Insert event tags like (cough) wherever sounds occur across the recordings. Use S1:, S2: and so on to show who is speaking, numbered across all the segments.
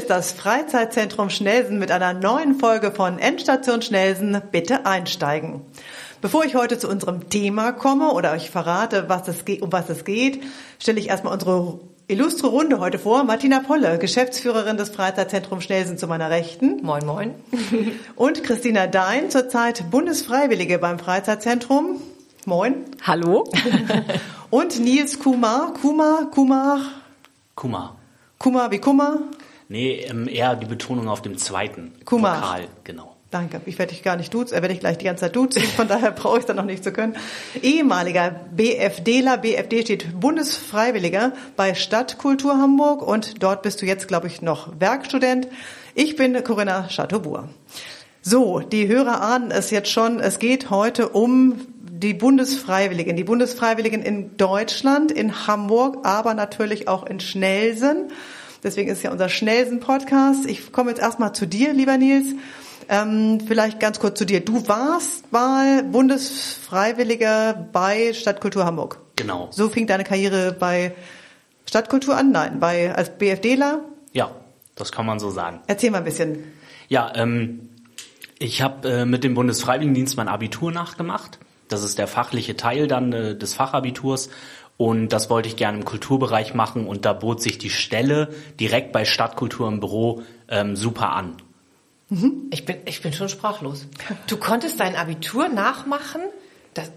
S1: ist das Freizeitzentrum Schnelsen mit einer neuen Folge von Endstation Schnelsen. Bitte einsteigen. Bevor ich heute zu unserem Thema komme oder euch verrate, was es um was es geht, stelle ich erstmal unsere illustre Runde heute vor. Martina Polle, Geschäftsführerin des Freizeitzentrums Schnelsen zu meiner Rechten.
S2: Moin, moin. (laughs)
S1: Und Christina Dein, zurzeit Bundesfreiwillige beim Freizeitzentrum. Moin.
S2: Hallo. (laughs)
S1: Und Nils Kumar. Kumar, Kumar.
S3: Kumar.
S1: Kumar wie Kumar?
S3: Nee, ähm, eher die Betonung auf dem zweiten
S1: Kumar.
S3: Vokal, genau.
S1: Danke. Ich werde dich gar nicht duzen, äh, werde ich gleich die ganze Zeit duzen, von daher brauche ich es dann noch nicht zu können. Ehemaliger BFDler, BFD steht Bundesfreiwilliger bei Stadtkultur Hamburg und dort bist du jetzt, glaube ich, noch Werkstudent. Ich bin Corinna Chateaubourg. So, die Hörer ahnen es jetzt schon, es geht heute um die Bundesfreiwilligen, die Bundesfreiwilligen in Deutschland, in Hamburg, aber natürlich auch in Schnelsen. Deswegen ist ja unser Schnelsen-Podcast. Ich komme jetzt erstmal zu dir, lieber Nils. Ähm, vielleicht ganz kurz zu dir. Du warst mal Bundesfreiwilliger bei Stadtkultur Hamburg.
S3: Genau.
S1: So fing deine Karriere bei Stadtkultur an? Nein, bei als BFDler?
S3: Ja, das kann man so sagen.
S1: Erzähl mal ein bisschen.
S3: Ja, ähm, ich habe äh, mit dem Bundesfreiwilligendienst mein Abitur nachgemacht. Das ist der fachliche Teil dann äh, des Fachabiturs. Und das wollte ich gerne im Kulturbereich machen und da bot sich die Stelle direkt bei Stadtkultur im Büro ähm, super an.
S2: Mhm. Ich bin, ich bin schon sprachlos. Du konntest dein Abitur nachmachen? Das,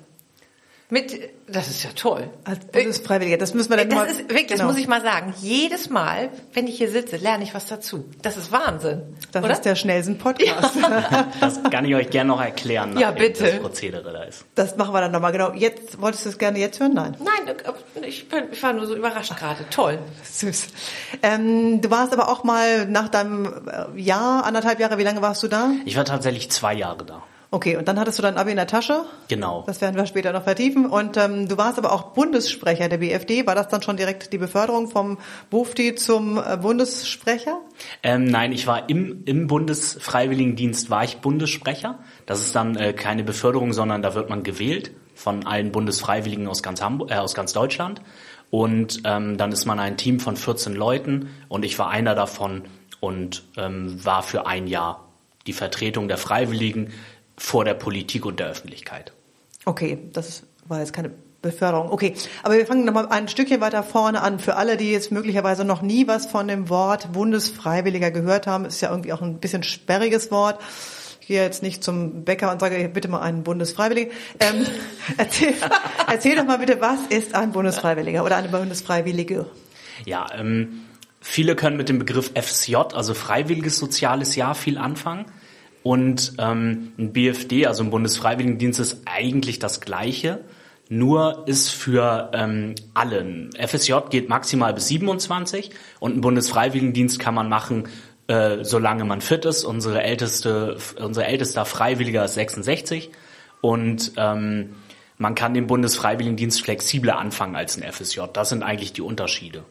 S2: mit, das ist ja toll.
S1: Als Bundesfreiwilliger, das müssen wir dann
S2: das
S1: mal.
S2: Ist, wirklich,
S1: genau.
S2: das muss ich mal sagen. Jedes Mal, wenn ich hier sitze, lerne ich was dazu. Das ist Wahnsinn.
S1: Das
S2: oder?
S1: ist der Schnellsen-Podcast. (laughs)
S3: Das kann ich euch gerne noch erklären,
S2: Ja, bitte.
S3: das Prozedere da ist.
S1: Das machen wir dann nochmal, genau. Jetzt, wolltest du es gerne jetzt hören? Nein.
S2: Nein, ich, bin, ich war nur so überrascht gerade. Toll. (laughs)
S1: Süß. Ähm, du warst aber auch mal nach deinem äh, Jahr, anderthalb Jahre, wie lange warst du da?
S3: Ich war tatsächlich zwei Jahre da.
S1: Okay, und dann hattest du dein Abi in der Tasche.
S3: Genau.
S1: Das werden wir später noch vertiefen. Und ähm, du warst aber auch Bundessprecher der BFD. War das dann schon direkt die Beförderung vom Bufti zum äh, Bundessprecher?
S3: Ähm, nein, ich war im, im Bundesfreiwilligendienst war ich Bundessprecher. Das ist dann äh, keine Beförderung, sondern da wird man gewählt von allen Bundesfreiwilligen aus ganz Hamburg, äh, aus ganz Deutschland. Und ähm, dann ist man ein Team von 14 Leuten und ich war einer davon und ähm, war für ein Jahr die Vertretung der Freiwilligen vor der Politik und der Öffentlichkeit.
S1: Okay, das war jetzt keine Beförderung. Okay, aber wir fangen nochmal ein Stückchen weiter vorne an. Für alle, die jetzt möglicherweise noch nie was von dem Wort Bundesfreiwilliger gehört haben, ist ja irgendwie auch ein bisschen sperriges Wort. Ich gehe jetzt nicht zum Bäcker und sage, bitte mal einen Bundesfreiwilligen. Ähm, (laughs) erzähl, erzähl doch mal bitte, was ist ein Bundesfreiwilliger oder eine Bundesfreiwillige?
S3: Ja, ähm, viele können mit dem Begriff FSJ, also Freiwilliges Soziales Jahr, viel anfangen. Und ähm, ein BFD, also ein Bundesfreiwilligendienst, ist eigentlich das Gleiche, nur ist für ähm, alle. FSJ geht maximal bis 27 und ein Bundesfreiwilligendienst kann man machen, äh, solange man fit ist. Unsere älteste, unser ältester Freiwilliger ist 66 und ähm, man kann den Bundesfreiwilligendienst flexibler anfangen als ein FSJ. Das sind eigentlich die Unterschiede.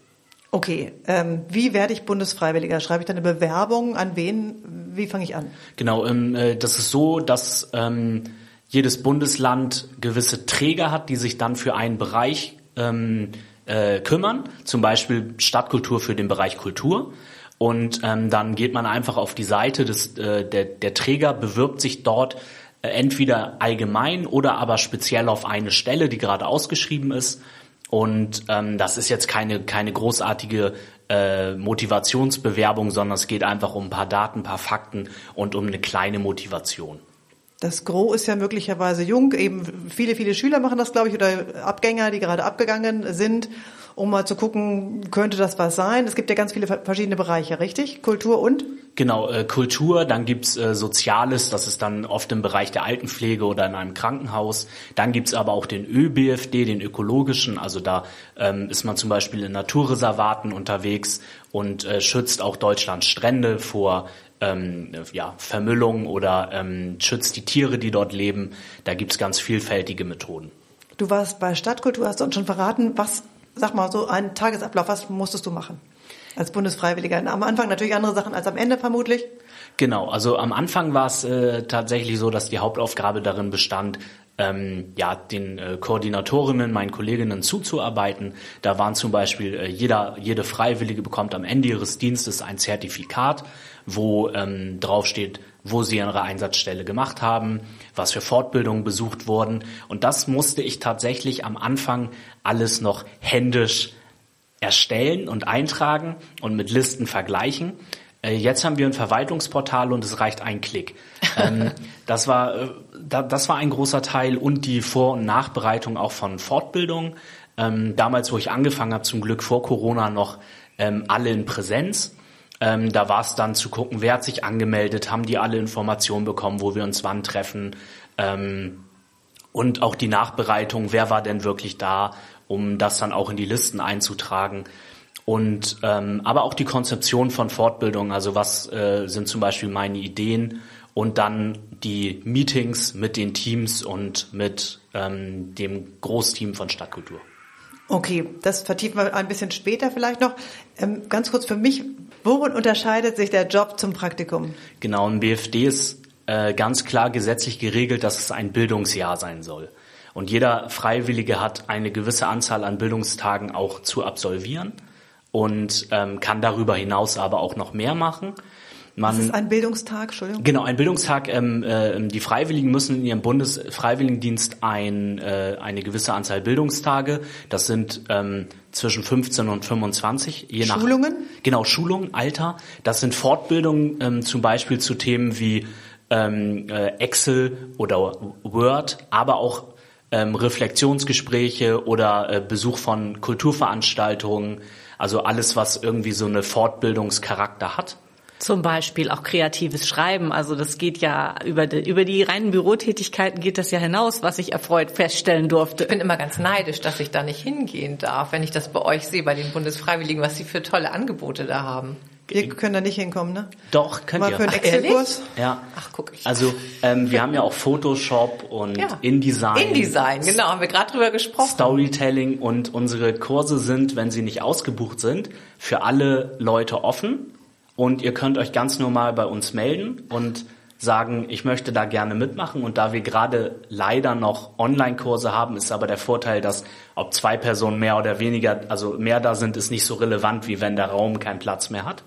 S1: Okay, ähm, wie werde ich Bundesfreiwilliger? Schreibe ich dann eine Bewerbung? An wen? Wie fange ich an?
S3: Genau, ähm, äh, das ist so, dass ähm, jedes Bundesland gewisse Träger hat, die sich dann für einen Bereich ähm, äh, kümmern. Zum Beispiel Stadtkultur für den Bereich Kultur. Und ähm, dann geht man einfach auf die Seite des äh, der, der Träger, bewirbt sich dort äh, entweder allgemein oder aber speziell auf eine Stelle, die gerade ausgeschrieben ist. Und ähm, das ist jetzt keine, keine großartige äh, Motivationsbewerbung, sondern es geht einfach um ein paar Daten, ein paar Fakten und um eine kleine Motivation.
S1: Das Gros ist ja möglicherweise jung. Eben viele, viele Schüler machen das, glaube ich, oder Abgänger, die gerade abgegangen sind, um mal zu gucken, könnte das was sein. Es gibt ja ganz viele verschiedene Bereiche, richtig? Kultur und?
S3: Genau, äh, Kultur, dann gibt's äh, Soziales, das ist dann oft im Bereich der Altenpflege oder in einem Krankenhaus. Dann gibt's aber auch den ÖBFD, den ökologischen, also da ähm, ist man zum Beispiel in Naturreservaten unterwegs und äh, schützt auch Deutschlands Strände vor ähm, ja, Vermüllung oder ähm, schützt die Tiere, die dort leben. Da gibt's ganz vielfältige Methoden.
S1: Du warst bei Stadtkultur, hast du uns schon verraten, was, sag mal, so ein Tagesablauf, was musstest du machen? Als Bundesfreiwilliger. Am Anfang natürlich andere Sachen als am Ende vermutlich.
S3: Genau, also am Anfang war es äh, tatsächlich so, dass die Hauptaufgabe darin bestand, ähm, ja, den äh, Koordinatorinnen, meinen Kolleginnen zuzuarbeiten. Da waren zum Beispiel äh, jeder, jede Freiwillige bekommt am Ende ihres Dienstes ein Zertifikat, wo ähm, draufsteht, wo sie ihre Einsatzstelle gemacht haben, was für Fortbildungen besucht wurden. Und das musste ich tatsächlich am Anfang alles noch händisch erstellen und eintragen und mit Listen vergleichen. Äh, jetzt haben wir ein Verwaltungsportal und es reicht ein Klick. Ähm, (laughs) das war äh, das war ein großer Teil und die Vor- und Nachbereitung auch von Fortbildung. Ähm, damals, wo ich angefangen habe, zum Glück vor Corona noch ähm, alle in Präsenz. da war es dann zu gucken, wer hat sich angemeldet, haben die alle Informationen bekommen, wo wir uns wann treffen. und auch die Nachbereitung, wer war denn wirklich da, um das dann auch in die Listen einzutragen. Und ähm, aber auch die Konzeption von Fortbildung, also was äh, sind zum Beispiel meine Ideen und dann die Meetings mit den Teams und mit ähm, dem Großteam von Stadtkultur.
S1: Okay, das vertiefen wir ein bisschen später vielleicht noch. Ähm, ganz kurz für mich, worin unterscheidet sich der Job zum Praktikum?
S3: Genau, im BFD ist äh, ganz klar gesetzlich geregelt, dass es ein Bildungsjahr sein soll. Und jeder Freiwillige hat eine gewisse Anzahl an Bildungstagen auch zu absolvieren und ähm, kann darüber hinaus aber auch noch mehr machen.
S1: Man, das ist ein Bildungstag, Entschuldigung.
S3: Genau, ein Bildungstag. Ähm, äh, die Freiwilligen müssen in ihrem Bundesfreiwilligendienst ein, äh, eine gewisse Anzahl Bildungstage. Das sind ähm, zwischen 15 und 25,
S1: je nach Schulungen.
S3: Genau, Schulungen, Alter. Das sind Fortbildungen ähm, zum Beispiel zu Themen wie ähm, äh, Excel oder Word, aber auch ähm, Reflexionsgespräche oder äh, Besuch von Kulturveranstaltungen, also alles, was irgendwie so eine Fortbildungscharakter hat.
S2: Zum Beispiel auch kreatives Schreiben. Also das geht ja über die, über die reinen Bürotätigkeiten geht das ja hinaus, was ich erfreut feststellen durfte.
S4: Ich bin immer ganz neidisch, dass ich da nicht hingehen darf, wenn ich das bei euch sehe, bei den Bundesfreiwilligen, was sie für tolle Angebote da haben.
S1: Wir können da nicht hinkommen, ne?
S3: Doch, könnt
S1: Mal
S3: ihr.
S1: für einen Excel-Kurs?
S3: Ja. Ach, guck ich. Also ähm, wir haben ja auch Photoshop und ja. InDesign.
S4: InDesign, genau, haben wir gerade drüber gesprochen.
S3: Storytelling und unsere Kurse sind, wenn sie nicht ausgebucht sind, für alle Leute offen und ihr könnt euch ganz normal bei uns melden und sagen, ich möchte da gerne mitmachen. Und da wir gerade leider noch Online-Kurse haben, ist aber der Vorteil, dass ob zwei Personen mehr oder weniger, also mehr da sind, ist nicht so relevant, wie wenn der Raum keinen Platz mehr hat.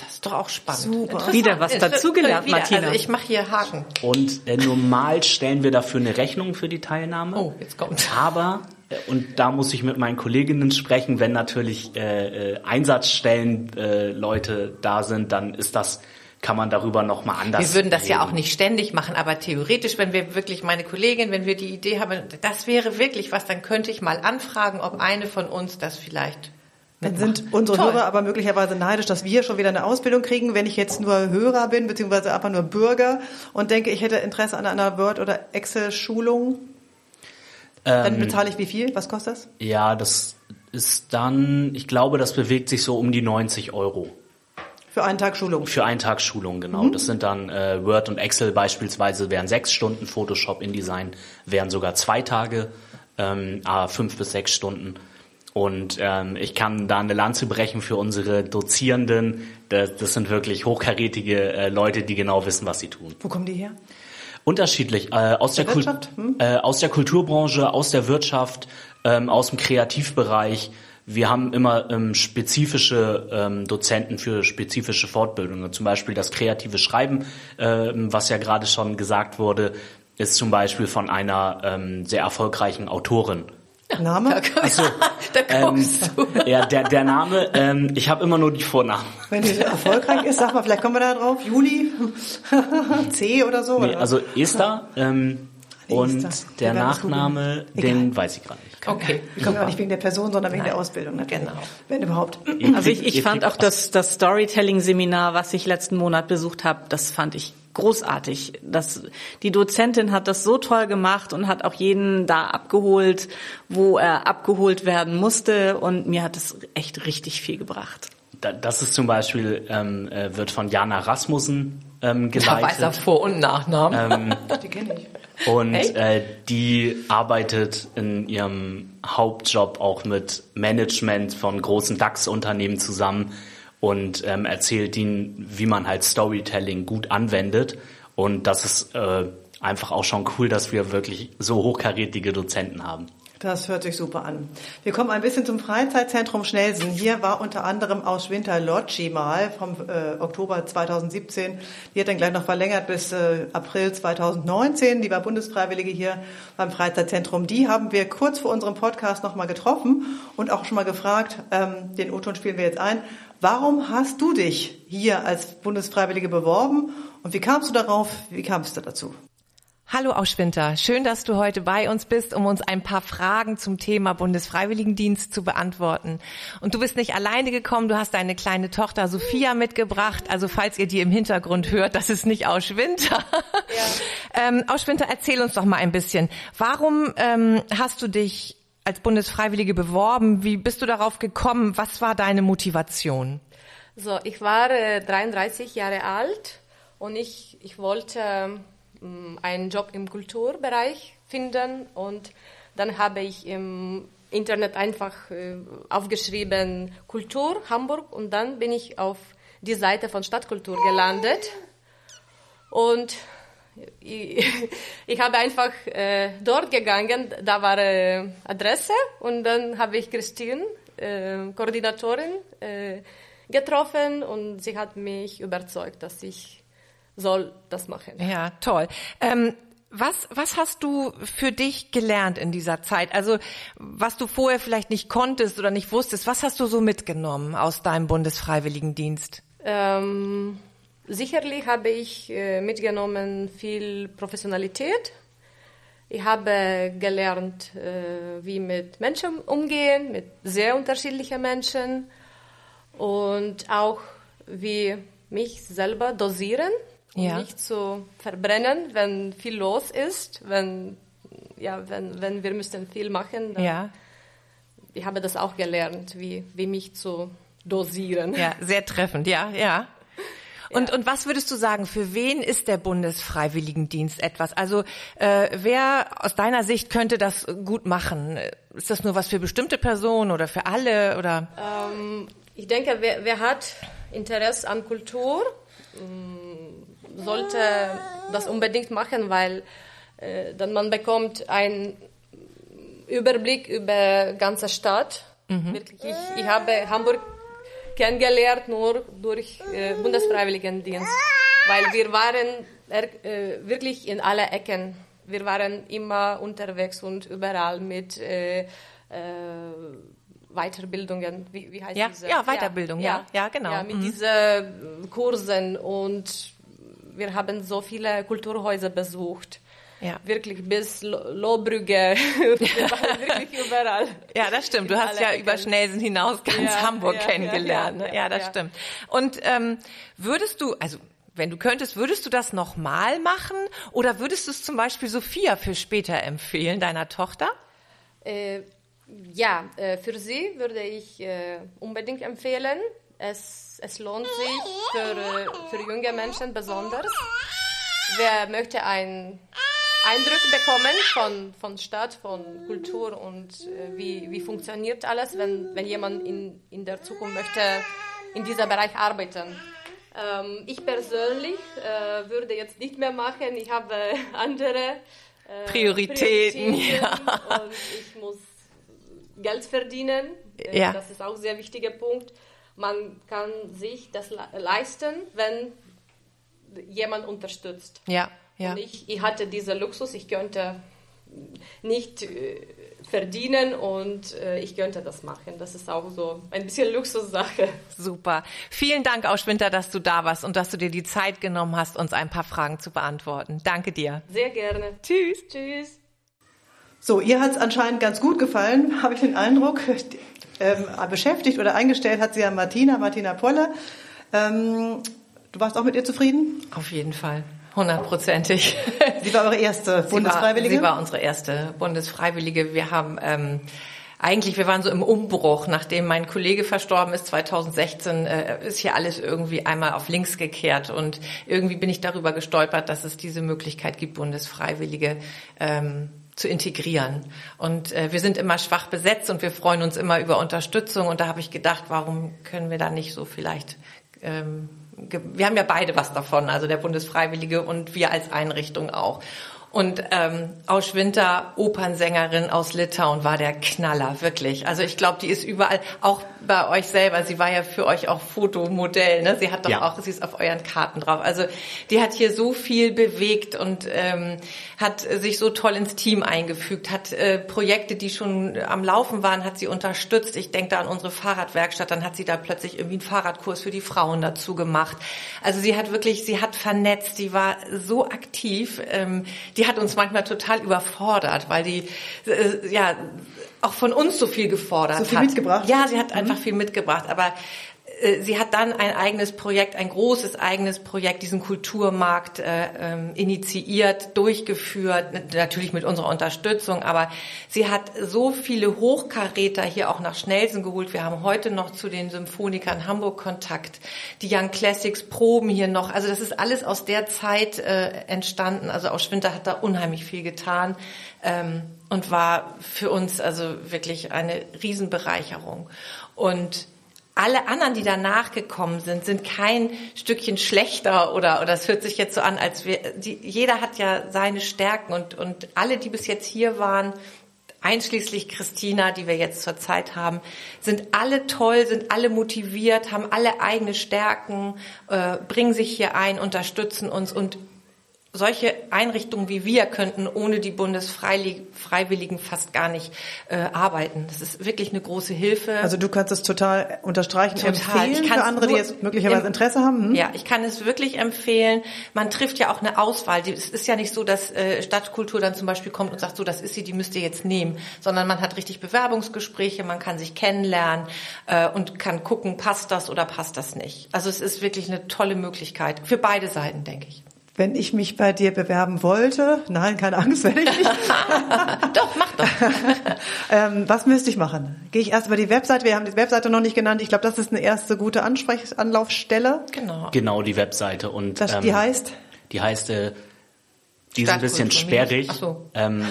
S4: Das ist doch auch spannend.
S2: Super. Wieder was dazugelernt, Martina.
S4: Also ich mache hier Haken.
S3: Und äh, normal stellen wir dafür eine Rechnung für die Teilnahme.
S4: Oh, jetzt kommt.
S3: Aber äh, und da muss ich mit meinen Kolleginnen sprechen, wenn natürlich äh, äh, Einsatzstellen äh, Leute da sind, dann ist das kann man darüber noch mal anders.
S4: Wir würden das reden. ja auch nicht ständig machen, aber theoretisch, wenn wir wirklich meine Kollegin, wenn wir die Idee haben, das wäre wirklich was, dann könnte ich mal anfragen, ob eine von uns das vielleicht
S1: dann sind unsere Toll. Hörer aber möglicherweise neidisch, dass wir schon wieder eine Ausbildung kriegen, wenn ich jetzt nur Hörer bin, beziehungsweise einfach nur Bürger und denke, ich hätte Interesse an einer Word- oder Excel-Schulung. Dann ähm, bezahle ich wie viel? Was kostet das?
S3: Ja, das ist dann, ich glaube, das bewegt sich so um die 90 Euro.
S1: Für einen Tag Schulung?
S3: Für einen Tag Schulung, genau. Mhm. Das sind dann äh, Word und Excel beispielsweise wären sechs Stunden, Photoshop, InDesign wären sogar zwei Tage, ähm, fünf bis sechs Stunden. Und ähm, ich kann da eine Lanze brechen für unsere Dozierenden. Das, das sind wirklich hochkarätige äh, Leute, die genau wissen, was sie tun.
S1: Wo kommen die her?
S3: Unterschiedlich. Äh, aus, der, der hm? äh, aus der Kulturbranche, aus der Wirtschaft, ähm, aus dem Kreativbereich. Wir haben immer ähm, spezifische ähm, Dozenten für spezifische Fortbildungen. Zum Beispiel das kreative Schreiben, äh, was ja gerade schon gesagt wurde, ist zum Beispiel von einer ähm, sehr erfolgreichen Autorin
S1: Name?
S4: Achso, (laughs) da kommst
S3: ähm, du. Ja, der, der Name, ähm, ich habe immer nur die Vornamen.
S1: Wenn die erfolgreich ist, sag mal, vielleicht kommen wir da drauf. Juli, (laughs) C oder so?
S3: Nee, oder? also Esther ähm, und der Nachname, den weiß ich gerade nicht.
S1: Okay. Die kommen ja nicht wegen der Person, sondern wegen Nein. der Ausbildung. Natürlich. Genau. Wenn überhaupt.
S2: Also ich, ich fand auch das, das Storytelling-Seminar, was ich letzten Monat besucht habe, das fand ich großartig. Das, die Dozentin hat das so toll gemacht und hat auch jeden da abgeholt, wo er abgeholt werden musste. Und mir hat es echt richtig viel gebracht.
S3: Das ist zum Beispiel, ähm, äh, wird von Jana Rasmussen ähm, geleitet.
S4: Da weiß er Vor- und Nachnamen.
S1: Ähm, die kenne ich.
S3: Und äh, die arbeitet in ihrem Hauptjob auch mit Management von großen DAX-Unternehmen zusammen und ähm, erzählt ihnen, wie man halt Storytelling gut anwendet. Und das ist äh, einfach auch schon cool, dass wir wirklich so hochkarätige Dozenten haben.
S1: Das hört sich super an. Wir kommen ein bisschen zum Freizeitzentrum Schnelsen. Hier war unter anderem aus Winter Loggi mal vom äh, Oktober 2017. Die hat dann gleich noch verlängert bis äh, April 2019. Die war Bundesfreiwillige hier beim Freizeitzentrum. Die haben wir kurz vor unserem Podcast nochmal getroffen und auch schon mal gefragt, ähm, den O-Ton spielen wir jetzt ein, warum hast du dich hier als Bundesfreiwillige beworben und wie kamst du darauf, wie kamst du dazu?
S4: Hallo Auschwinter, schön, dass du heute bei uns bist, um uns ein paar Fragen zum Thema Bundesfreiwilligendienst zu beantworten. Und du bist nicht alleine gekommen, du hast deine kleine Tochter Sophia mitgebracht. Also falls ihr die im Hintergrund hört, das ist nicht Auschwinter. Ja. ähm, Auschwinter, erzähl uns doch mal ein bisschen. Warum ähm, hast du dich als Bundesfreiwillige beworben? Wie bist du darauf gekommen? Was war deine Motivation?
S5: So, ich war äh, 33 Jahre alt und ich, ich wollte ähm, einen Job im Kulturbereich finden und dann habe ich im Internet einfach äh, aufgeschrieben Kultur Hamburg und dann bin ich auf die Seite von Stadtkultur gelandet. Und ich, (laughs) ich habe einfach äh, dort gegangen, da war äh, Adresse und dann habe ich Christine, äh, Koordinatorin, äh, getroffen und sie hat mich überzeugt, dass ich soll das machen.
S4: Ja, toll. Ähm, was, was hast du für dich gelernt in dieser Zeit? Also was du vorher vielleicht nicht konntest oder nicht wusstest, was hast du so mitgenommen aus deinem Bundesfreiwilligendienst?
S5: Ähm, sicherlich habe ich äh, mitgenommen viel Professionalität. Ich habe gelernt, äh, wie mit Menschen umgehen, mit sehr unterschiedlichen Menschen und auch wie mich selber dosieren ja. nicht zu verbrennen, wenn viel los ist, wenn ja, wenn, wenn wir müssen viel machen. Dann, ja. Ich habe das auch gelernt, wie, wie mich zu dosieren.
S4: Ja, sehr treffend, ja, ja. (laughs) Und, ja. und was würdest du sagen, für wen ist der Bundesfreiwilligendienst etwas? Also äh, wer aus deiner Sicht könnte das gut machen? Ist das nur was für bestimmte Personen oder für alle? Oder?
S5: Ähm, ich denke, wer, wer hat Interesse an Kultur, sollte das unbedingt machen, weil äh, dann man bekommt einen Überblick über ganze Stadt. Mhm. Wirklich, ich, ich habe Hamburg kennengelernt nur durch äh, Bundesfreiwilligendienst, weil wir waren äh, wirklich in alle Ecken. Wir waren immer unterwegs und überall mit äh, äh, Weiterbildungen, wie, wie heißt
S4: ja,
S5: diese?
S4: Ja, Weiterbildung, ja, ja, ja genau. Ja,
S5: mit mhm. diesen Kursen und wir haben so viele Kulturhäuser besucht. Ja. Wirklich bis Lohbrügge. (laughs) wir waren (laughs) wirklich überall.
S4: Ja, das stimmt. Du hast ja über Schnelsen hinaus ganz ja, Hamburg ja, kennengelernt. Ja, ja, das stimmt. Und ähm, würdest du, also wenn du könntest, würdest du das nochmal machen oder würdest du es zum Beispiel Sophia für später empfehlen, deiner Tochter?
S5: Äh, ja, äh, für sie würde ich äh, unbedingt empfehlen. Es, es lohnt sich für, für junge Menschen besonders. Wer möchte einen Eindruck bekommen von, von Stadt, von Kultur und äh, wie, wie funktioniert alles, wenn, wenn jemand in, in der Zukunft möchte in diesem Bereich arbeiten. Ähm, ich persönlich äh, würde jetzt nicht mehr machen. Ich habe (laughs) andere
S4: äh, Prioritäten. Prioritäten
S5: ja. Und ich muss Geld verdienen. Äh, ja. Das ist auch ein sehr wichtiger Punkt man kann sich das leisten, wenn jemand unterstützt.
S4: Ja, ja.
S5: Und ich, ich hatte diesen Luxus, ich könnte nicht äh, verdienen und äh, ich könnte das machen. Das ist auch so ein bisschen Luxussache.
S4: Super. Vielen Dank, Auschwinter, dass du da warst und dass du dir die Zeit genommen hast, uns ein paar Fragen zu beantworten. Danke dir.
S5: Sehr gerne.
S4: Tschüss.
S5: Tschüss.
S1: So, ihr hat es anscheinend ganz gut gefallen, (laughs) habe ich den Eindruck ähm, beschäftigt oder eingestellt hat sie ja Martina, Martina Polle. Ähm, du warst auch mit ihr zufrieden?
S4: Auf jeden Fall. Hundertprozentig. (laughs)
S1: Sie war eure erste Bundesfreiwillige?
S4: Sie war, sie war unsere erste Bundesfreiwillige. Wir haben ähm, eigentlich, wir waren so im Umbruch, nachdem mein Kollege verstorben ist 2016, äh, ist hier alles irgendwie einmal auf links gekehrt und irgendwie bin ich darüber gestolpert, dass es diese Möglichkeit gibt, Bundesfreiwillige ähm, zu integrieren. Und äh, wir sind immer schwach besetzt und wir freuen uns immer über Unterstützung. Und da habe ich gedacht, warum können wir da nicht so vielleicht ähm, wir haben ja beide was davon, also der Bundesfreiwillige und wir als Einrichtung auch. Und ähm, Ausch Winter, Opernsängerin aus Litauen, war der Knaller, wirklich. Also ich glaube, die ist überall, auch bei euch selber. Sie war ja für euch auch Fotomodell. Ne? Sie hat doch
S3: Ja.
S4: auch, sie ist auf euren Karten drauf. Also die hat hier so viel bewegt und ähm, hat sich so toll ins Team eingefügt, hat äh, Projekte, die schon am Laufen waren, hat sie unterstützt. Ich denke da an unsere Fahrradwerkstatt, dann hat sie da plötzlich irgendwie einen Fahrradkurs für die Frauen dazu gemacht. Also sie hat wirklich, sie hat vernetzt, die war so aktiv, ähm, die hat uns manchmal total überfordert, weil die äh, ja auch von uns so viel gefordert
S1: So viel
S4: hat.
S1: mitgebracht?
S4: Ja, sie hat einfach viel mitgebracht, aber sie hat dann ein eigenes Projekt, ein großes eigenes Projekt, diesen Kulturmarkt äh, ähm, initiiert, durchgeführt, natürlich mit unserer Unterstützung, aber sie hat so viele Hochkaräter hier auch nach Schnelsen geholt. Wir haben heute noch zu den Symphonikern Hamburg Kontakt, die Young Classics proben hier noch. Also das ist alles aus der Zeit äh, entstanden. Also auch Schwinter hat da unheimlich viel getan ähm, und war für uns also wirklich eine Riesenbereicherung. Und alle anderen, die danach gekommen sind, sind kein Stückchen schlechter oder oder es hört sich jetzt so an, als wir. Die, jeder hat ja seine Stärken und und alle, die bis jetzt hier waren, einschließlich Christina, die wir jetzt zur Zeit haben, sind alle toll, sind alle motiviert, haben alle eigene Stärken, äh, bringen sich hier ein, unterstützen uns und solche Einrichtungen wie wir könnten ohne die Bundesfreiwilligen fast gar nicht äh, arbeiten. Das ist wirklich eine große Hilfe.
S1: Also du kannst es total unterstreichen,
S4: Total.
S1: empfehlen
S4: Ich
S1: für andere, die jetzt möglicherweise
S4: im-
S1: Interesse haben. Hm?
S4: Ja, ich kann es wirklich empfehlen. Man trifft ja auch eine Auswahl. Es ist ja nicht so, dass äh, Stadtkultur dann zum Beispiel kommt und sagt, so, das ist sie, die müsst ihr jetzt nehmen, sondern man hat richtig Bewerbungsgespräche, man kann sich kennenlernen äh, und kann gucken, passt das oder passt das nicht. Also es ist wirklich eine tolle Möglichkeit für beide Seiten, denke ich.
S1: Wenn ich mich bei dir bewerben wollte, nein, keine Angst, werde ich nicht. (laughs)
S4: Doch, mach doch. (laughs)
S1: ähm, was müsste ich machen? Gehe ich erst über die Webseite, wir haben die Webseite noch nicht genannt. Ich glaube, das ist eine erste gute Ansprechanlaufstelle.
S4: Genau.
S3: Genau, die Webseite. Und
S1: Das,
S3: ähm,
S1: die heißt,
S3: Die heißt, äh, die ist ein bisschen sperrig.
S4: Ach so.
S3: Ähm,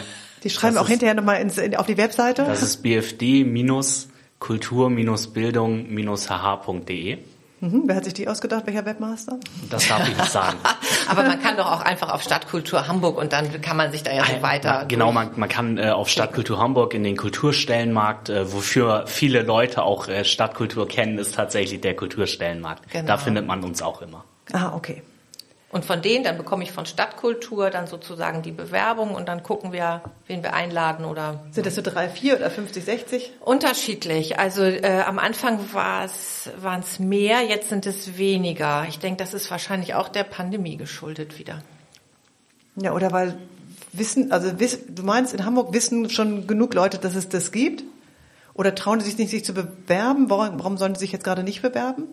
S1: die schreiben
S3: das
S1: auch
S3: ist-
S1: hinterher nochmal ins, in, auf die Webseite.
S3: Das ist bfd-kultur-bildung-hh.de.
S1: Mhm, wer hat sich die ausgedacht? Welcher Webmaster?
S3: Das darf ich nicht sagen. (laughs)
S4: Aber man kann doch auch einfach auf Stadtkultur Hamburg und dann kann man sich da ja so weiter.
S3: Na, genau, man, man kann äh, auf Stadtkultur Hamburg in den Kulturstellenmarkt, äh, wofür viele Leute auch äh, Stadtkultur kennen, ist tatsächlich der Kulturstellenmarkt.
S4: Genau.
S3: Da findet man uns auch immer.
S1: Ah, okay.
S4: Und von denen, dann bekomme ich von Stadtkultur dann sozusagen die Bewerbung und dann gucken wir, wen wir einladen oder
S1: Sind das so drei, vier oder 50, 60?
S4: unterschiedlich. Also äh, am Anfang war es waren es mehr, jetzt sind es weniger. Ich denke, das ist wahrscheinlich auch der Pandemie geschuldet wieder.
S1: Ja, oder weil wissen, also wiss, du meinst, in Hamburg wissen schon genug Leute, dass es das gibt? Oder trauen sie sich nicht, sich zu bewerben? Warum, warum sollen sie sich jetzt gerade nicht bewerben?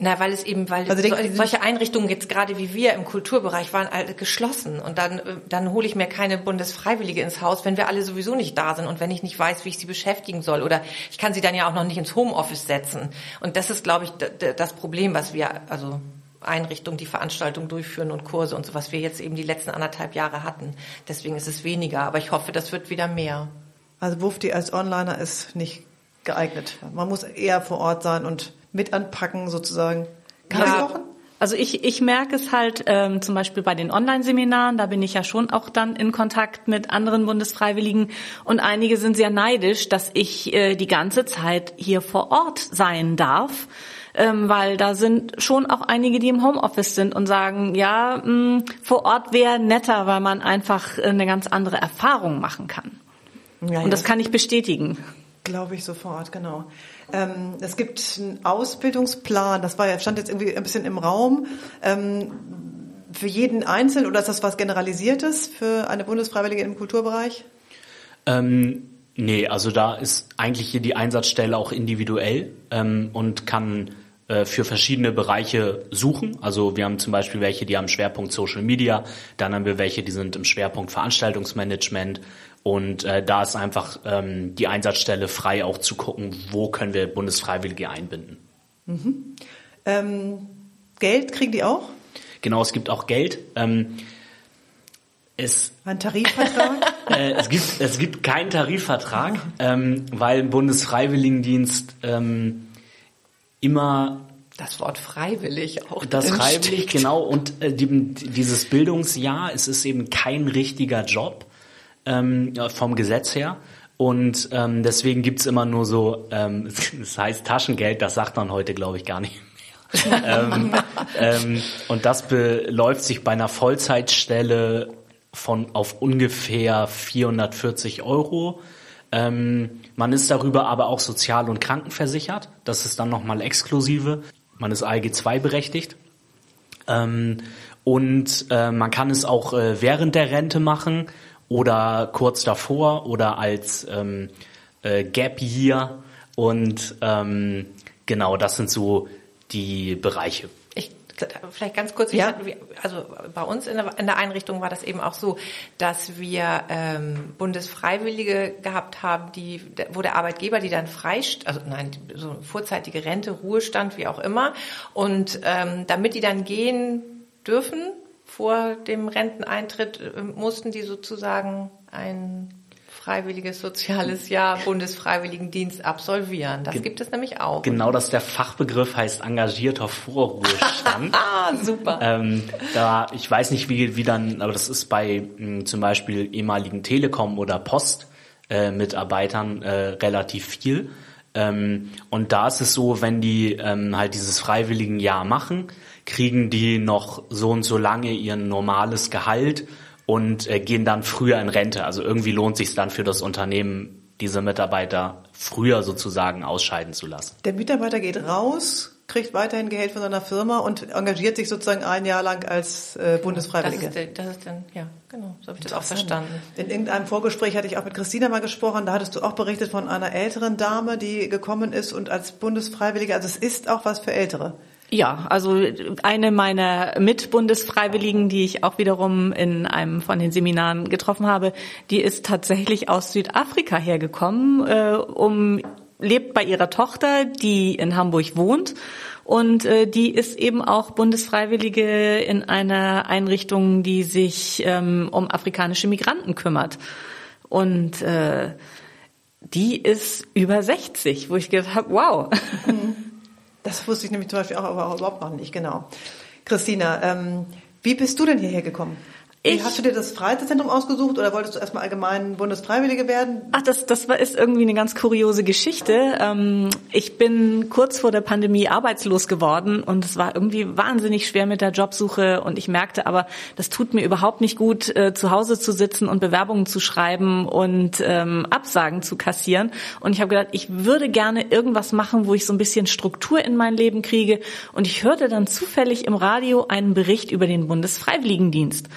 S4: Na, weil es eben, weil
S1: Also
S4: so, solche Einrichtungen jetzt gerade wie wir im Kulturbereich waren alle geschlossen und dann äh, dann hole ich mir keine Bundesfreiwillige ins Haus, wenn wir alle sowieso nicht da sind und wenn ich nicht weiß, wie ich sie beschäftigen soll oder ich kann sie dann ja auch noch nicht ins Homeoffice setzen und das ist, glaube ich, das Problem, was wir also Einrichtungen, die Veranstaltungen durchführen und Kurse und so, was wir jetzt eben die letzten anderthalb Jahre hatten. Deswegen ist es weniger, aber ich hoffe, das wird wieder mehr.
S1: Also Wufti als Onliner ist nicht geeignet. Man muss eher vor Ort sein und mit anpacken sozusagen. Kann
S2: Ja.
S1: kochen?
S2: Also ich, ich merke es halt ähm, zum Beispiel bei den Online-Seminaren, da bin ich ja schon auch dann in Kontakt mit anderen Bundesfreiwilligen und einige sind sehr neidisch, dass ich äh, die ganze Zeit hier vor Ort sein darf, ähm, weil da sind schon auch einige, die im Homeoffice sind und sagen, ja, mh, vor Ort wäre netter, weil man einfach eine ganz andere Erfahrung machen kann.
S1: Ja,
S2: Und das kann ich bestätigen.
S1: Glaube ich sofort, genau. Ähm, es gibt einen Ausbildungsplan, das war ja, stand jetzt irgendwie ein bisschen im Raum, ähm, für jeden Einzelnen oder ist das was Generalisiertes für eine Bundesfreiwillige im Kulturbereich?
S3: Ähm, nee, also da ist eigentlich hier die Einsatzstelle auch individuell ähm, und kann äh, für verschiedene Bereiche suchen. Also wir haben zum Beispiel welche, die haben Schwerpunkt Social Media, dann haben wir welche, die sind im Schwerpunkt Veranstaltungsmanagement und äh, da ist einfach ähm, die Einsatzstelle frei auch zu gucken, wo können wir Bundesfreiwillige einbinden.
S1: Ähm, Geld kriegen die auch?
S3: Genau, es gibt auch Geld. Ähm, es
S1: Ein Tarifvertrag? (laughs)
S3: äh, es gibt es gibt keinen Tarifvertrag, ähm, weil im Bundesfreiwilligendienst ähm, immer
S4: das Wort freiwillig auch.
S3: Das freiwillig, steckt. genau. Und äh, die, dieses Bildungsjahr, es ist eben kein richtiger Job ähm, vom Gesetz her. Und ähm, deswegen gibt's immer nur so, ähm, (laughs) das heißt Taschengeld, das sagt man heute, glaube ich, gar nicht mehr. (laughs) ähm, ähm, und das beläuft sich bei einer Vollzeitstelle von auf ungefähr 440 Euro. Ähm, man ist darüber aber auch sozial- und krankenversichert. Das ist dann nochmal exklusive. Man ist ALG 2 berechtigt. Ähm, und äh, man kann es auch äh, während der Rente machen oder kurz davor oder als ähm, äh, Gap Year. Und ähm, genau, das sind so die Bereiche.
S4: Ich vielleicht ganz kurz, ja. Hatte, also bei uns in der, in der, Einrichtung war das eben auch so, dass wir ähm, Bundesfreiwillige gehabt haben, die, wo der Arbeitgeber die dann frei, also nein, so vorzeitige Rente, Ruhestand, wie auch immer, und ähm, damit die dann gehen dürfen vor dem Renteneintritt, äh, mussten die sozusagen ein freiwilliges soziales Jahr Bundesfreiwilligendienst absolvieren. Das Ge gibt es nämlich auch.
S3: Genau, das der Fachbegriff heißt engagierter Vorruhestand. (laughs)
S4: ah, super.
S3: Ähm, da, ich weiß nicht, wie, wie dann, aber das ist bei mh, hm, zum Beispiel ehemaligen Telekom oder Post äh, Mitarbeitern äh, relativ viel. Ähm, und da ist es so, wenn die ähm, halt dieses freiwilligen Jahr machen, kriegen die noch so und so lange ihr normales Gehalt und äh, gehen dann früher in Rente. Also irgendwie lohnt sich dann für das Unternehmen, diese Mitarbeiter früher sozusagen ausscheiden zu lassen.
S1: Der Mitarbeiter geht raus, kriegt weiterhin Geld von seiner Firma und engagiert sich sozusagen ein Jahr lang als äh, Bundesfreiwillige.
S4: Das ist, das ist dann, ja, genau, so habe ich das auch verstanden.
S1: In irgendeinem Vorgespräch hatte ich auch mit Christina mal gesprochen, da hattest du auch berichtet von einer älteren Dame, die gekommen ist und als Bundesfreiwillige, also es ist auch was für Ältere.
S2: Ja, also eine meiner Mitbundesfreiwilligen, die ich auch wiederum in einem von den Seminaren getroffen habe, die ist tatsächlich aus Südafrika hergekommen, äh, um lebt bei ihrer Tochter, die in Hamburg wohnt und äh, die ist eben auch Bundesfreiwillige in einer Einrichtung, die sich ähm, um afrikanische Migranten kümmert. Und äh, die ist über 60, wo ich gedacht habe, wow. Mhm.
S1: Das wusste ich nämlich zum Beispiel auch aber überhaupt noch nicht, genau. Christina, ähm, wie bist du denn hierher gekommen? Ich, Hast du dir das Freizeitzentrum ausgesucht oder wolltest du erstmal allgemein Bundesfreiwillige werden?
S2: Ach, das, das war, ist irgendwie eine ganz kuriose Geschichte. Ähm, ich bin kurz vor der Pandemie arbeitslos geworden und es war irgendwie wahnsinnig schwer mit der Jobsuche und ich merkte aber, das tut mir überhaupt nicht gut, äh, zu Hause zu sitzen und Bewerbungen zu schreiben und ähm, Absagen zu kassieren. Und ich habe gedacht, ich würde gerne irgendwas machen, wo ich so ein bisschen Struktur in mein Leben kriege. Und ich hörte dann zufällig im Radio einen Bericht über den Bundesfreiwilligendienst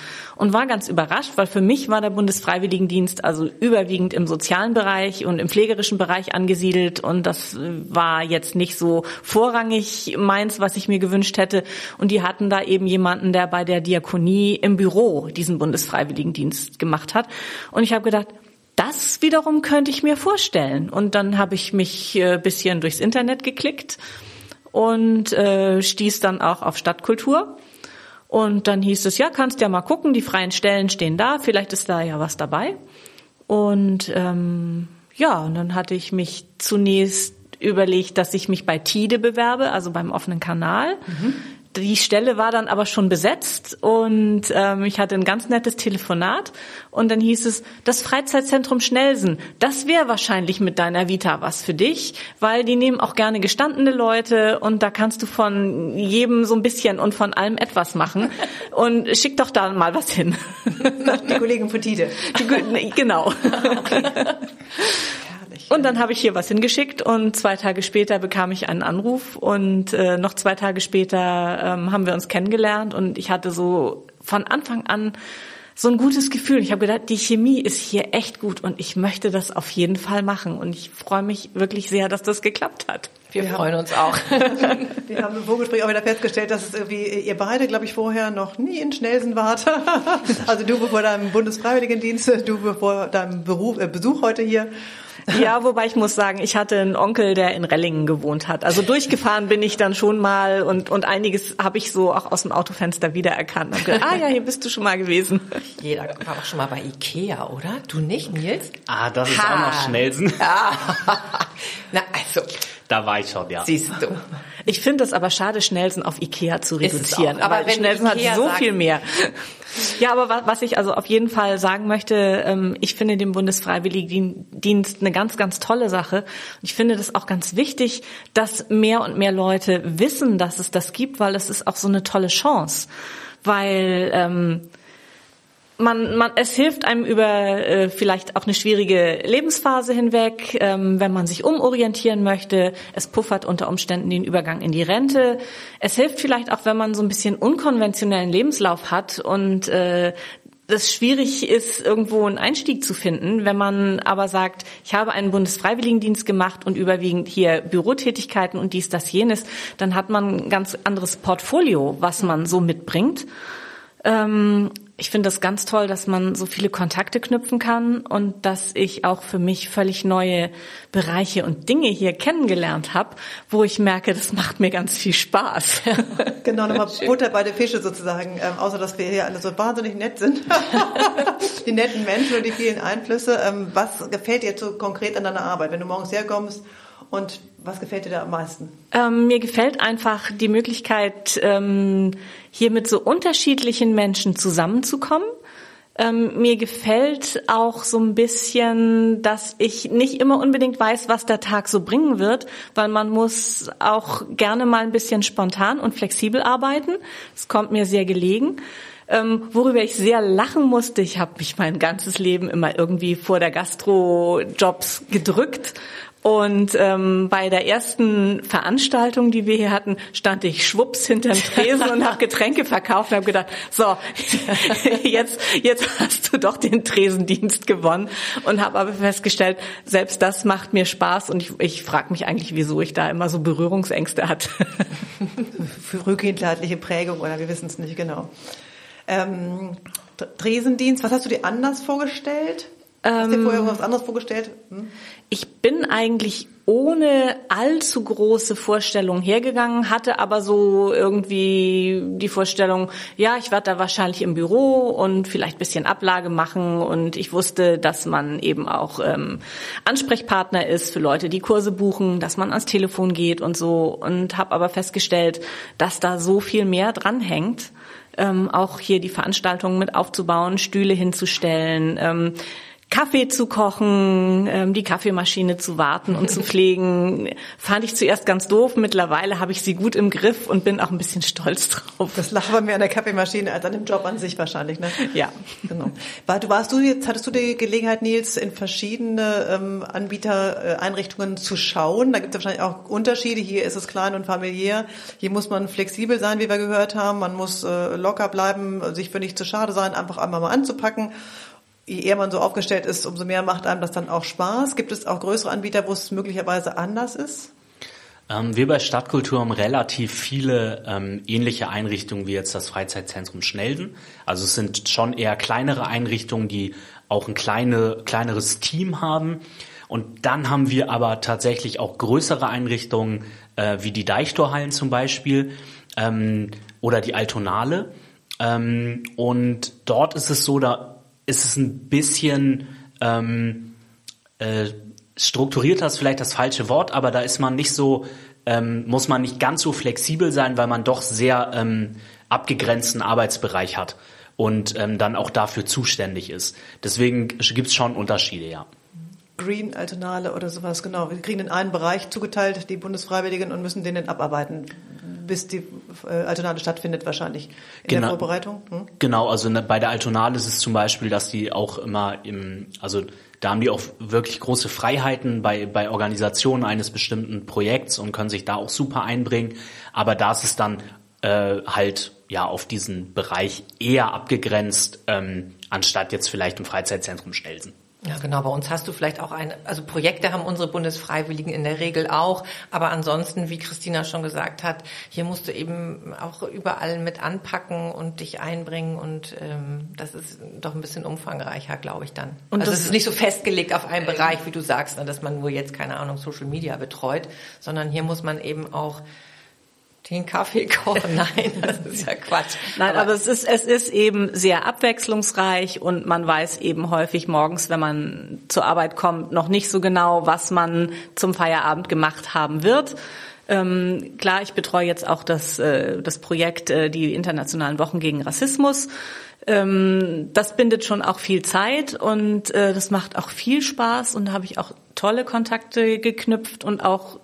S2: und war ganz überrascht, weil für mich war der Bundesfreiwilligendienst also überwiegend im sozialen Bereich und im pflegerischen Bereich angesiedelt und das war jetzt nicht so vorrangig meins, was ich mir gewünscht hätte. Und die hatten da eben jemanden, der bei der Diakonie im Büro diesen Bundesfreiwilligendienst gemacht hat. Und ich habe gedacht, das wiederum könnte ich mir vorstellen. Und dann habe ich mich äh, bisschen durchs Internet geklickt und äh, stieß dann auch auf Stadtkultur und dann hieß es, ja, kannst ja mal gucken, die freien Stellen stehen da, vielleicht ist da ja was dabei. Und ähm, ja, und dann hatte ich mich zunächst überlegt, dass ich mich bei TIDE bewerbe, also beim offenen Kanal. Mhm. Die Stelle war dann aber schon besetzt und ähm, ich hatte ein ganz nettes Telefonat und dann hieß es, das Freizeitzentrum Schnelsen, das wäre wahrscheinlich mit deiner Vita was für dich, weil die nehmen auch gerne gestandene Leute und da kannst du von jedem so ein bisschen und von allem etwas machen (laughs) und schick doch da mal was hin.
S1: Die Kollegen von Tide.
S2: Die, genau. (laughs) Okay. Und dann habe ich hier was hingeschickt und zwei Tage später bekam ich einen Anruf und äh, noch zwei Tage später ähm, haben wir uns kennengelernt und ich hatte so von Anfang an so ein gutes Gefühl. Ich habe gedacht, die Chemie ist hier echt gut und ich möchte das auf jeden Fall machen und ich freue mich wirklich sehr, dass das geklappt hat.
S4: Wir, wir freuen haben, uns auch. (laughs)
S1: wir haben im Vorgespräch auch wieder festgestellt, dass es irgendwie ihr beide, glaube ich, vorher noch nie in Schnelsen wart. (laughs) also du bevor deinem Bundesfreiwilligendienst, du bevor deinem Beruf, äh, Besuch heute hier.
S2: Ja, wobei ich muss sagen, ich hatte einen Onkel, der in Rellingen gewohnt hat. Also durchgefahren bin ich dann schon mal und, und einiges habe ich so auch aus dem Autofenster wiedererkannt. Und gedacht, ah ja, hier bist du schon mal gewesen.
S4: Jeder war doch schon mal bei Ikea, oder? Du nicht, Nils?
S3: Ah, das ist ha. auch noch Schnellsen.
S4: Ah. (laughs) Na, also,
S3: Da war ich schon, ja.
S4: Siehst du.
S2: Ich finde es aber schade, Schnellsen auf Ikea zu reduzieren.
S4: auch. Aber
S2: Schnellsen
S4: Ikea
S2: hat so
S4: sagt-
S2: viel mehr. Ja, aber wa- was ich also auf jeden Fall sagen möchte, ähm, ich finde den Bundesfreiwilligendienst eine ganz, ganz tolle Sache. Ich finde das auch ganz wichtig, dass mehr und mehr Leute wissen, dass es das gibt, weil es ist auch so eine tolle Chance. Weil ähm, man, man, es hilft einem über äh, vielleicht auch eine schwierige Lebensphase hinweg, ähm, wenn man sich umorientieren möchte. Es puffert unter Umständen den Übergang in die Rente. Es hilft vielleicht auch, wenn man so ein bisschen unkonventionellen Lebenslauf hat und äh, das schwierig ist, irgendwo einen Einstieg zu finden. Wenn man aber sagt, ich habe einen Bundesfreiwilligendienst gemacht und überwiegend hier Bürotätigkeiten und dies, das, jenes, dann hat man ein ganz anderes Portfolio, was man so mitbringt. Ähm, ich finde das ganz toll, dass man so viele Kontakte knüpfen kann und dass ich auch für mich völlig neue Bereiche und Dinge hier kennengelernt habe, wo ich merke, das macht mir ganz viel Spaß. (laughs)
S1: Genau, nochmal Butter bei den Fische sozusagen, ähm, außer dass wir hier alle so wahnsinnig nett sind. (laughs) die netten Menschen und die vielen Einflüsse. Ähm, was gefällt dir so konkret an deiner Arbeit, wenn du morgens herkommst und was gefällt dir da am meisten?
S2: Ähm, mir gefällt einfach die Möglichkeit, ähm, hier mit so unterschiedlichen Menschen zusammenzukommen. Ähm, mir gefällt auch so ein bisschen, dass ich nicht immer unbedingt weiß, was der Tag so bringen wird, weil man muss auch gerne mal ein bisschen spontan und flexibel arbeiten. Es kommt mir sehr gelegen. Ähm, worüber ich sehr lachen musste, ich habe mich mein ganzes Leben immer irgendwie vor der Gastro-Jobs gedrückt. Und ähm, bei der ersten Veranstaltung, die wir hier hatten, stand ich schwupps hinterm Tresen und habe Getränke verkauft und habe gedacht, so, (laughs) jetzt, jetzt hast du doch den Tresendienst gewonnen. Und habe aber festgestellt, selbst das macht mir Spaß und ich, ich frage mich eigentlich, wieso ich da immer so Berührungsängste hatte. (laughs)
S1: Frühkindleitliche Prägung oder wir wissen es nicht genau. Ähm, Tresendienst, was hast du dir anders vorgestellt? Hast du dir vorher was anderes vorgestellt? Hm?
S2: Ich bin eigentlich ohne allzu große Vorstellungen hergegangen, hatte aber so irgendwie die Vorstellung, ja, ich werde da wahrscheinlich im Büro und vielleicht bisschen Ablage machen und ich wusste, dass man eben auch ähm, Ansprechpartner ist für Leute, die Kurse buchen, dass man ans Telefon geht und so und habe aber festgestellt, dass da so viel mehr dranhängt, ähm, auch hier die Veranstaltungen mit aufzubauen, Stühle hinzustellen, ähm, Kaffee zu kochen, ähm, die Kaffeemaschine zu warten und zu (laughs) pflegen, fand ich zuerst ganz doof. Mittlerweile habe ich sie gut im Griff und bin auch ein bisschen stolz drauf.
S1: Das lag bei mir an der Kaffeemaschine als an dem Job an sich wahrscheinlich, ne?
S2: Ja.
S1: Genau. War, du warst du jetzt, hattest du die Gelegenheit, Nils, in verschiedene ähm, Anbietereinrichtungen zu schauen? Da gibt es wahrscheinlich auch Unterschiede. Hier ist es klein und familiär. Hier muss man flexibel sein, wie wir gehört haben. Man muss äh, locker bleiben, sich für nicht zu schade sein, einfach einmal mal anzupacken. Je eher man so aufgestellt ist, umso mehr macht einem das dann auch Spaß. Gibt es auch größere Anbieter, wo es möglicherweise anders ist?
S3: Ähm, wir bei Stadtkultur haben relativ viele ähm, ähnliche Einrichtungen wie jetzt das Freizeitzentrum Schnelsen. Also es sind schon eher kleinere Einrichtungen, die auch ein kleine, kleineres Team haben. Und dann haben wir aber tatsächlich auch größere Einrichtungen, äh, wie die Deichtorhallen zum Beispiel ähm, oder die Altonale. Ähm, und dort ist es so, da ist es ein bisschen ähm, äh, strukturierter ist vielleicht das falsche Wort, aber da ist man nicht so, ähm, muss man nicht ganz so flexibel sein, weil man doch sehr ähm, abgegrenzten Arbeitsbereich hat und ähm, dann auch dafür zuständig ist. Deswegen gibt es schon Unterschiede, ja.
S1: Green, Altonale oder sowas, genau. Wir kriegen in einen Bereich zugeteilt, die Bundesfreiwilligen, und müssen den dann abarbeiten, bis die äh, Altonale stattfindet wahrscheinlich in
S3: Genau.
S1: der Vorbereitung. Hm?
S3: Genau, also ne, bei der Altonale ist es zum Beispiel, dass die auch immer im, also da haben die auch wirklich große Freiheiten bei, bei Organisationen eines bestimmten Projekts und können sich da auch super einbringen. Aber da ist es dann äh, halt ja auf diesen Bereich eher abgegrenzt, ähm, anstatt jetzt vielleicht im Freizeitzentrum Stelsen.
S4: Ja, genau. Bei uns hast du vielleicht auch eine, also Projekte haben unsere Bundesfreiwilligen in der Regel auch. Aber ansonsten, wie Christina schon gesagt hat, hier musst du eben auch überall mit anpacken und dich einbringen. Und ähm, das ist doch ein bisschen umfangreicher, glaube ich dann.
S2: Und
S4: also
S2: das-
S4: es ist nicht so festgelegt auf einen Bereich, wie du sagst, ne, dass man nur jetzt, keine Ahnung, Social Media betreut, sondern hier muss man eben auch Den Kaffee kochen, (laughs) nein, das ist ja Quatsch.
S2: Nein, aber, aber, es ist es ist eben sehr abwechslungsreich und man weiß eben häufig morgens, wenn man zur Arbeit kommt, noch nicht so genau, was man zum Feierabend gemacht haben wird. Ähm, klar, ich betreue jetzt auch das äh, das Projekt äh, die internationalen Wochen gegen Rassismus. Ähm, das bindet schon auch viel Zeit und äh, das macht auch viel Spaß und da habe ich auch tolle Kontakte geknüpft und auch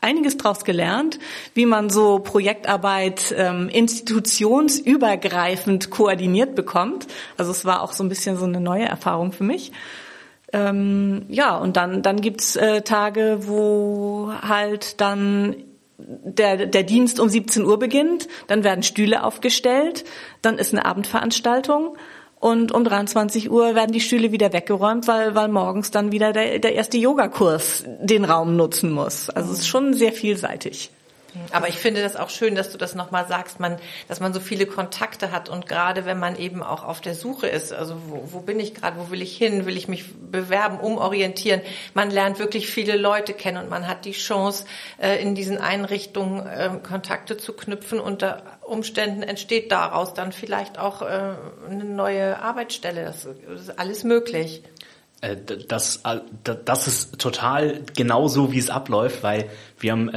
S2: einiges draus gelernt, wie man so Projektarbeit ähm, institutionsübergreifend koordiniert bekommt. Also es war auch so ein bisschen so eine neue Erfahrung für mich. Ähm, ja, und dann, dann gibt's äh, Tage, wo halt dann der, der Dienst um 17 Uhr beginnt, dann werden Stühle aufgestellt, dann ist eine Abendveranstaltung und um 23 Uhr werden die Stühle wieder weggeräumt, weil, weil morgens dann wieder der, der erste Yogakurs den Raum nutzen muss. Also es ist schon sehr vielseitig.
S4: Aber ich finde das auch schön, dass du das nochmal sagst, man, dass man so viele Kontakte hat und gerade wenn man eben auch auf der Suche ist, also wo, wo bin ich gerade, wo will ich hin, will ich mich bewerben, umorientieren, man lernt wirklich viele Leute kennen und man hat die Chance, äh, in diesen Einrichtungen äh, Kontakte zu knüpfen. Unter Umständen entsteht daraus dann vielleicht auch äh, eine neue Arbeitsstelle. Das ist alles möglich.
S3: Äh, das, das ist total genau so, wie es abläuft, weil wir haben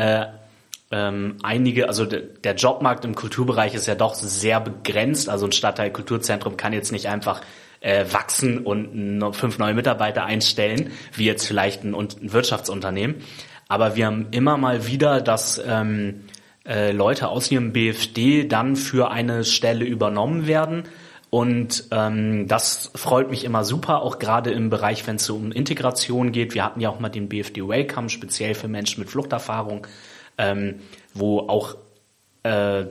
S3: ähm, einige, also der Jobmarkt im Kulturbereich ist ja doch sehr begrenzt. Also ein Stadtteil Kulturzentrum kann jetzt nicht einfach äh, wachsen und fünf neue Mitarbeiter einstellen, wie jetzt vielleicht ein, ein Wirtschaftsunternehmen. Aber wir haben immer mal wieder, dass ähm, äh, Leute aus ihrem BFD dann für eine Stelle übernommen werden. Und ähm, das freut mich immer super, auch gerade im Bereich, wenn es so um Integration geht. Wir hatten ja auch mal den BFD Welcome, speziell für Menschen mit Fluchterfahrung ähm, wo auch äh,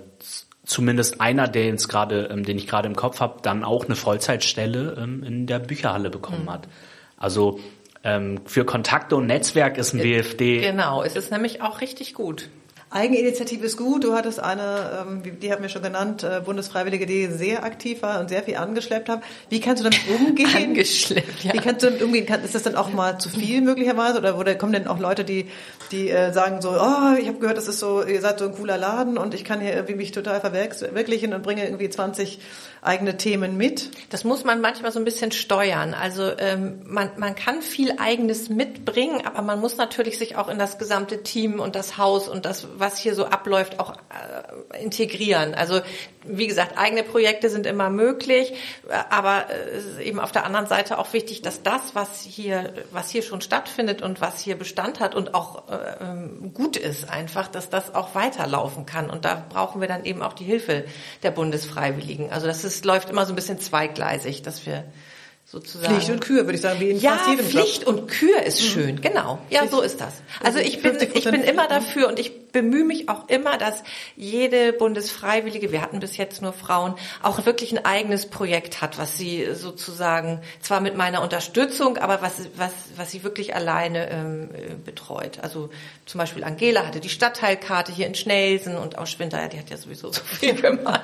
S3: zumindest einer, der jetzt gerade, ähm, den ich gerade im Kopf habe, dann auch eine Vollzeitstelle ähm, in der Bücherhalle bekommen mhm. hat. Also ähm, für Kontakte und Netzwerk ist ein äh, BFD.
S4: Genau, es ist nämlich auch richtig gut.
S1: Eigeninitiative ist gut. Du hattest eine, ähm, die haben wir schon genannt, äh, Bundesfreiwillige, die sehr aktiv war und sehr viel angeschleppt hat. Wie kannst du damit umgehen? (laughs)
S4: angeschleppt, ja.
S1: Wie kannst du damit umgehen? Ist das dann auch mal zu viel möglicherweise? Oder, oder kommen denn auch Leute, die, die äh, sagen so, oh, ich habe gehört, das ist so, ihr seid so ein cooler Laden und ich kann hier irgendwie mich total verwirklichen und bringe irgendwie 20 eigene Themen mit?
S4: Das muss man manchmal so ein bisschen steuern. Also ähm, man, man kann viel Eigenes mitbringen, aber man muss natürlich sich auch in das gesamte Team und das Haus und das, was hier so abläuft, auch äh, integrieren. Also wie gesagt, eigene Projekte sind immer möglich, aber es ist eben auf der anderen Seite auch wichtig, dass das, was hier, was hier schon stattfindet und was hier Bestand hat und auch äh, ähm, gut ist, einfach, dass das auch weiterlaufen kann. Und da brauchen wir dann eben auch die Hilfe der Bundesfreiwilligen. Also das ist, läuft immer so ein bisschen zweigleisig, dass wir sozusagen.
S1: Pflicht und Kür, würde ich sagen, wie in
S4: ja,
S1: fast jedem
S4: Pflicht
S1: Job.
S4: und Kür ist mhm. schön, genau. Ja, so ist das. Also ich bin, ich bin immer dafür und ich bemühe mich auch immer, dass jede Bundesfreiwillige, wir hatten bis jetzt nur Frauen, auch wirklich ein eigenes Projekt hat, was sie sozusagen, zwar mit meiner Unterstützung, aber was, was, was sie wirklich alleine ähm, betreut. Also zum Beispiel Angela hatte die Stadtteilkarte hier in Schnelsen und aus Schwinter, die hat ja sowieso so viel (laughs) gemacht.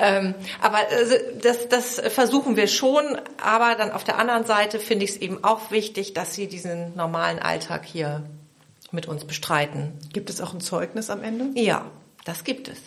S4: ähm, aber also, das, das versuchen wir schon, aber dann auf der anderen Seite finde ich es eben auch wichtig, dass sie diesen normalen Alltag hier mit uns bestreiten.
S1: Gibt es auch ein Zeugnis am Ende?
S4: Ja, das gibt es.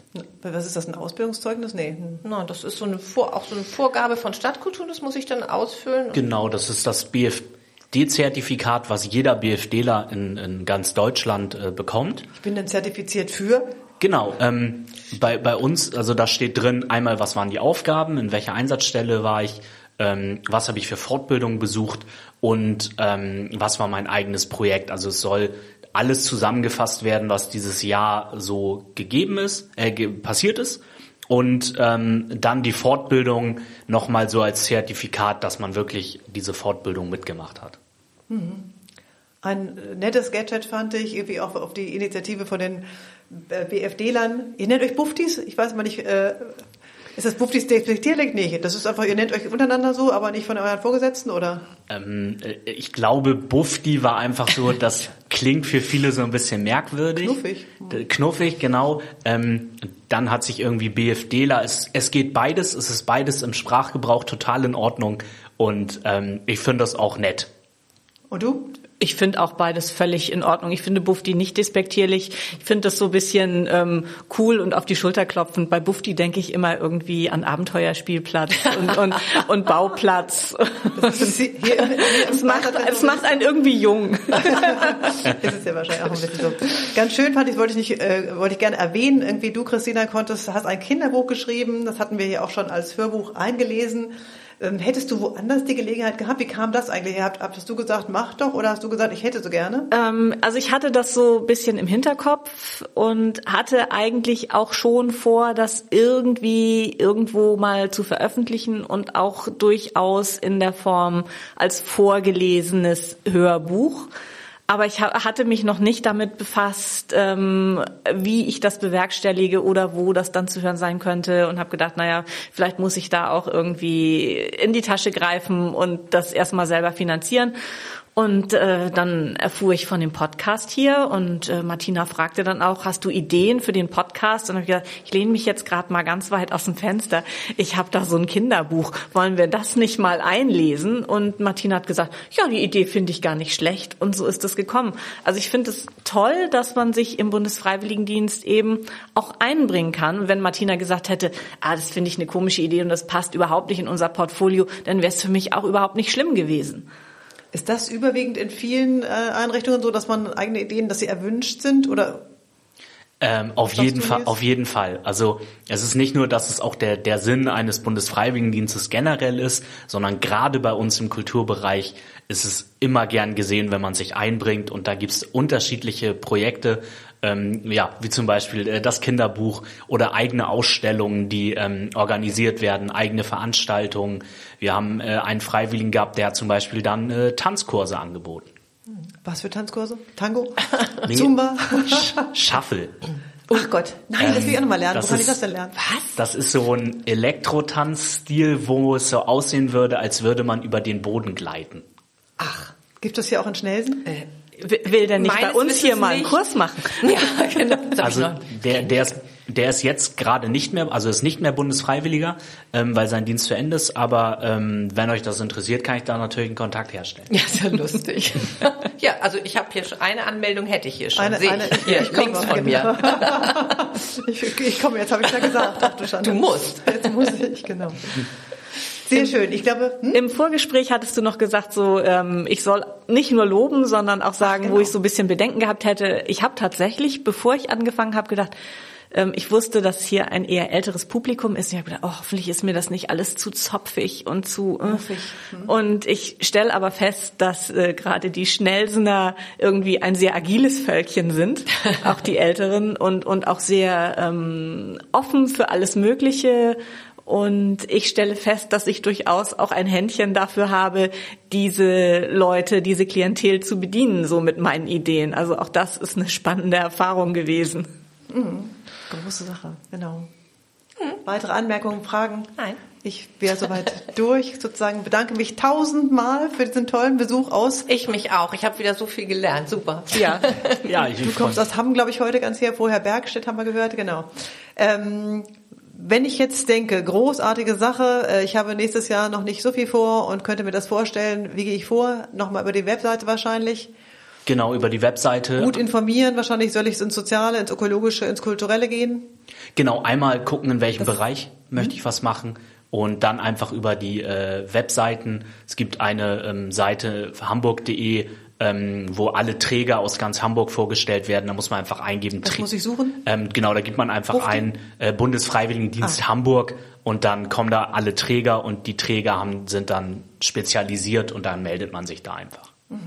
S1: Was ist das, ein Ausbildungszeugnis? Nee.
S4: Nein, das ist so eine Vor auch so eine Vorgabe von Stadtkultur, das muss ich dann ausfüllen.
S3: Genau, das ist das BFD-Zertifikat, was jeder BFDler in, in ganz Deutschland äh, bekommt.
S1: Ich bin dann zertifiziert für?
S3: Genau, ähm, bei, bei uns, also da steht drin einmal, was waren die Aufgaben, in welcher Einsatzstelle war ich, ähm, was habe ich für Fortbildungen besucht und ähm, was war mein eigenes Projekt. Also es soll alles zusammengefasst werden, was dieses Jahr so gegeben ist, äh, passiert ist. Und ähm, dann die Fortbildung nochmal so als Zertifikat, dass man wirklich diese Fortbildung mitgemacht hat.
S1: Mhm. Ein nettes Gadget fand ich, irgendwie auch auf die Initiative von den äh, BFD-Lern. Ihr nennt euch Buftis? Ich weiß mal nicht, äh, ist das Buff despektierlich? Nee, das ist einfach, ihr nennt euch untereinander so, aber nicht von euren Vorgesetzten, oder?
S3: Ähm, äh, ich glaube, Buffdi war einfach so, (laughs) das klingt für viele so ein bisschen merkwürdig.
S1: Knuffig.
S3: Knuffig, genau. Ähm, dann hat sich irgendwie BFDler, es, es geht beides, es ist beides im Sprachgebrauch total in Ordnung und ähm, ich finde das auch nett.
S1: Und du?
S2: Ich finde auch beides völlig in Ordnung. Ich finde Bufti nicht despektierlich. Ich finde das so ein bisschen ähm, cool und auf die Schulter klopfend. Bei Bufti denke ich immer irgendwie an Abenteuerspielplatz (laughs) und, und, und Bauplatz. es, macht, es macht einen irgendwie jung.
S1: das (laughs) ist ja wahrscheinlich auch ein bisschen so. Ganz schön fand ich, wollte ich nicht, äh, wollte ich gerne erwähnen, irgendwie du, Christina, konntest, hast ein Kinderbuch geschrieben. Das hatten wir hier auch schon als Hörbuch eingelesen. Ähm, hättest du woanders die Gelegenheit gehabt? Wie kam das eigentlich? Hast du gesagt, mach doch, oder hast du gesagt, ich hätte so gerne?
S2: Ähm, also ich hatte das so ein bisschen im Hinterkopf und hatte eigentlich auch schon vor, das irgendwie irgendwo mal zu veröffentlichen und auch durchaus in der Form als vorgelesenes Hörbuch aber ich hatte mich noch nicht damit befasst, ähm, wie ich das bewerkstellige oder wo das dann zu hören sein könnte und habe gedacht, naja, vielleicht muss ich da auch irgendwie in die Tasche greifen und das erstmal selber finanzieren. Und äh, dann erfuhr ich von dem Podcast hier und äh, Martina fragte dann auch, hast du Ideen für den Podcast? Und ich gesagt, ich lehne mich jetzt gerade mal ganz weit aus dem Fenster. Ich habe da so ein Kinderbuch. Wollen wir das nicht mal einlesen? Und Martina hat gesagt, ja, die Idee finde ich gar nicht schlecht. Und so ist es gekommen. Also ich finde es toll, dass man sich im Bundesfreiwilligendienst eben auch einbringen kann. Und wenn Martina gesagt hätte, ah, das finde ich eine komische Idee und das passt überhaupt nicht in unser Portfolio, dann wäre es für mich auch überhaupt nicht schlimm gewesen.
S1: Ist das überwiegend in vielen äh, Einrichtungen so, dass man eigene Ideen, dass sie erwünscht sind oder?
S3: Ähm, auf jeden Fall, auf jeden Fall. Also es ist nicht nur, dass es auch der der Sinn eines Bundesfreiwilligendienstes generell ist, sondern gerade bei uns im Kulturbereich ist es immer gern gesehen, wenn man sich einbringt und da gibt's unterschiedliche Projekte, ähm, ja, wie zum Beispiel äh, das Kinderbuch oder eigene Ausstellungen, die ähm, organisiert werden, eigene Veranstaltungen. Wir haben äh, einen Freiwilligen gehabt, der hat zum Beispiel dann äh, Tanzkurse angeboten.
S1: Was für Tanzkurse? Tango? (laughs) Nee, Zumba?
S3: Shuffle.
S1: Oh Gott, nein, ähm, das will ich auch nochmal lernen. Wo kann ist, ich das denn lernen?
S3: Was? Das ist so ein Elektrotanzstil, wo es so aussehen würde, als würde man über den Boden gleiten.
S1: Ach, gibt es hier auch in Schnelsen?
S2: Äh, will der nicht Meines bei uns hier mal einen Kurs machen? (laughs)
S3: Ja, genau. Also der, der ist der ist jetzt gerade nicht mehr, also ist nicht mehr Bundesfreiwilliger, ähm, weil sein Dienst zu Ende ist. Aber ähm, wenn euch das interessiert, kann ich da natürlich einen Kontakt herstellen.
S4: Ja, ist ja lustig. (laughs) ja, also ich habe hier schon eine Anmeldung hätte ich hier schon.
S1: Eine, eine, ich hier, ich links von mir. (laughs) ich, ich komme, jetzt habe ich ja gesagt. Ach,
S4: du, du musst.
S1: Jetzt muss ich, genau. Sehr schön. Ich glaube,
S2: hm? im Vorgespräch hattest du noch gesagt, so ähm, ich soll nicht nur loben, sondern auch sagen, Ach, genau. wo ich so ein bisschen Bedenken gehabt hätte. Ich habe tatsächlich, bevor ich angefangen habe, gedacht, ähm, ich wusste, dass hier ein eher älteres Publikum ist. Ich habe gedacht, oh, hoffentlich ist mir das nicht alles zu zopfig und zu. Äh. Hm. Und ich stelle aber fest, dass äh, gerade die Schnellsener irgendwie ein sehr agiles Völkchen sind, (laughs) auch die Älteren und und auch sehr ähm, offen für alles Mögliche und ich stelle fest, dass ich durchaus auch ein Händchen dafür habe, diese Leute, diese Klientel zu bedienen, so mit meinen Ideen. Also auch das ist eine spannende Erfahrung gewesen.
S1: Mhm. Große Sache, genau. Mhm. Weitere Anmerkungen, Fragen?
S4: Nein.
S1: Ich wäre soweit (laughs) durch, sozusagen. Bedanke mich tausendmal für diesen tollen Besuch aus.
S4: Ich mich auch. Ich habe wieder so viel gelernt. Super.
S1: Ja. (laughs) ja ich du kommst aus Hamm, glaube ich, heute ganz her. Vorher Bergstedt haben wir gehört. Genau. Ähm, wenn ich jetzt denke, großartige Sache, äh, ich habe nächstes Jahr noch nicht so viel vor und könnte mir das vorstellen, wie gehe ich vor? Nochmal über die Webseite wahrscheinlich.
S3: Genau, über die Webseite.
S1: Gut informieren, wahrscheinlich soll ich ins Soziale, ins Ökologische, ins Kulturelle gehen.
S3: Genau, einmal gucken, in welchem das Bereich möchte ich was machen und dann einfach über die äh, Webseiten. Es gibt eine ähm, Seite hamburg.de ähm, wo alle Träger aus ganz Hamburg vorgestellt werden. Da muss man einfach eingeben.
S1: Was muss ich suchen?
S3: Ähm, genau, da gibt man einfach Rufte? ein äh, Bundesfreiwilligendienst ah. Hamburg und dann kommen da alle Träger und die Träger haben, sind dann spezialisiert und dann meldet man sich da einfach. Mhm.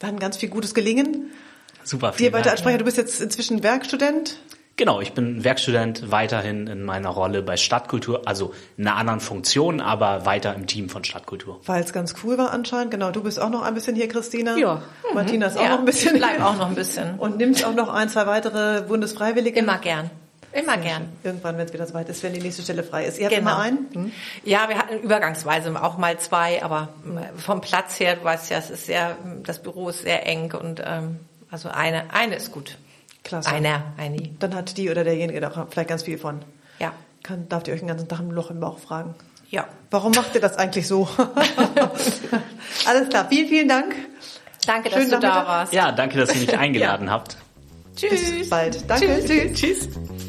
S1: Dann ganz viel gutes Gelingen.
S3: Super.
S1: Dir weiter als Sprecher, du bist jetzt inzwischen Werkstudent.
S3: Genau, ich bin Werkstudent weiterhin in meiner Rolle bei Stadtkultur, also in einer anderen Funktion, aber weiter im Team von Stadtkultur.
S1: Weil es ganz cool war anscheinend. Genau, du bist auch noch ein bisschen hier, Christina.
S4: Ja.
S1: Martina ist mhm. auch ja, noch ein bisschen.
S4: Ich bleib auch noch ein bisschen.
S1: Und nimmst auch noch ein, zwei weitere Bundesfreiwillige.
S4: Immer gern. Immer gern.
S1: Irgendwann, wenn es wieder soweit ist, wenn die nächste Stelle frei ist. Ihr habt genau. immer einen? Hm?
S4: Ja, wir hatten übergangsweise auch mal zwei, aber vom Platz her, du weißt ja, es ist sehr, das Büro ist sehr eng und ähm, also eine, eine ist gut.
S1: Klasse.
S4: Einer, eine.
S1: Dann hat die oder derjenige da vielleicht ganz viel von.
S4: Ja.
S1: Kann, darf ihr euch den ganzen Tag ein Loch im Bauch fragen?
S4: Ja.
S1: Warum macht ihr das eigentlich so? (laughs) Alles klar. Vielen, vielen Dank.
S4: Danke, dass
S1: Schönen
S4: du da warst.
S3: Ja, danke, dass ihr mich (laughs) eingeladen habt.
S1: Bis bald. Danke.
S4: Tschüss.
S1: Tschüss.
S3: Tschüss.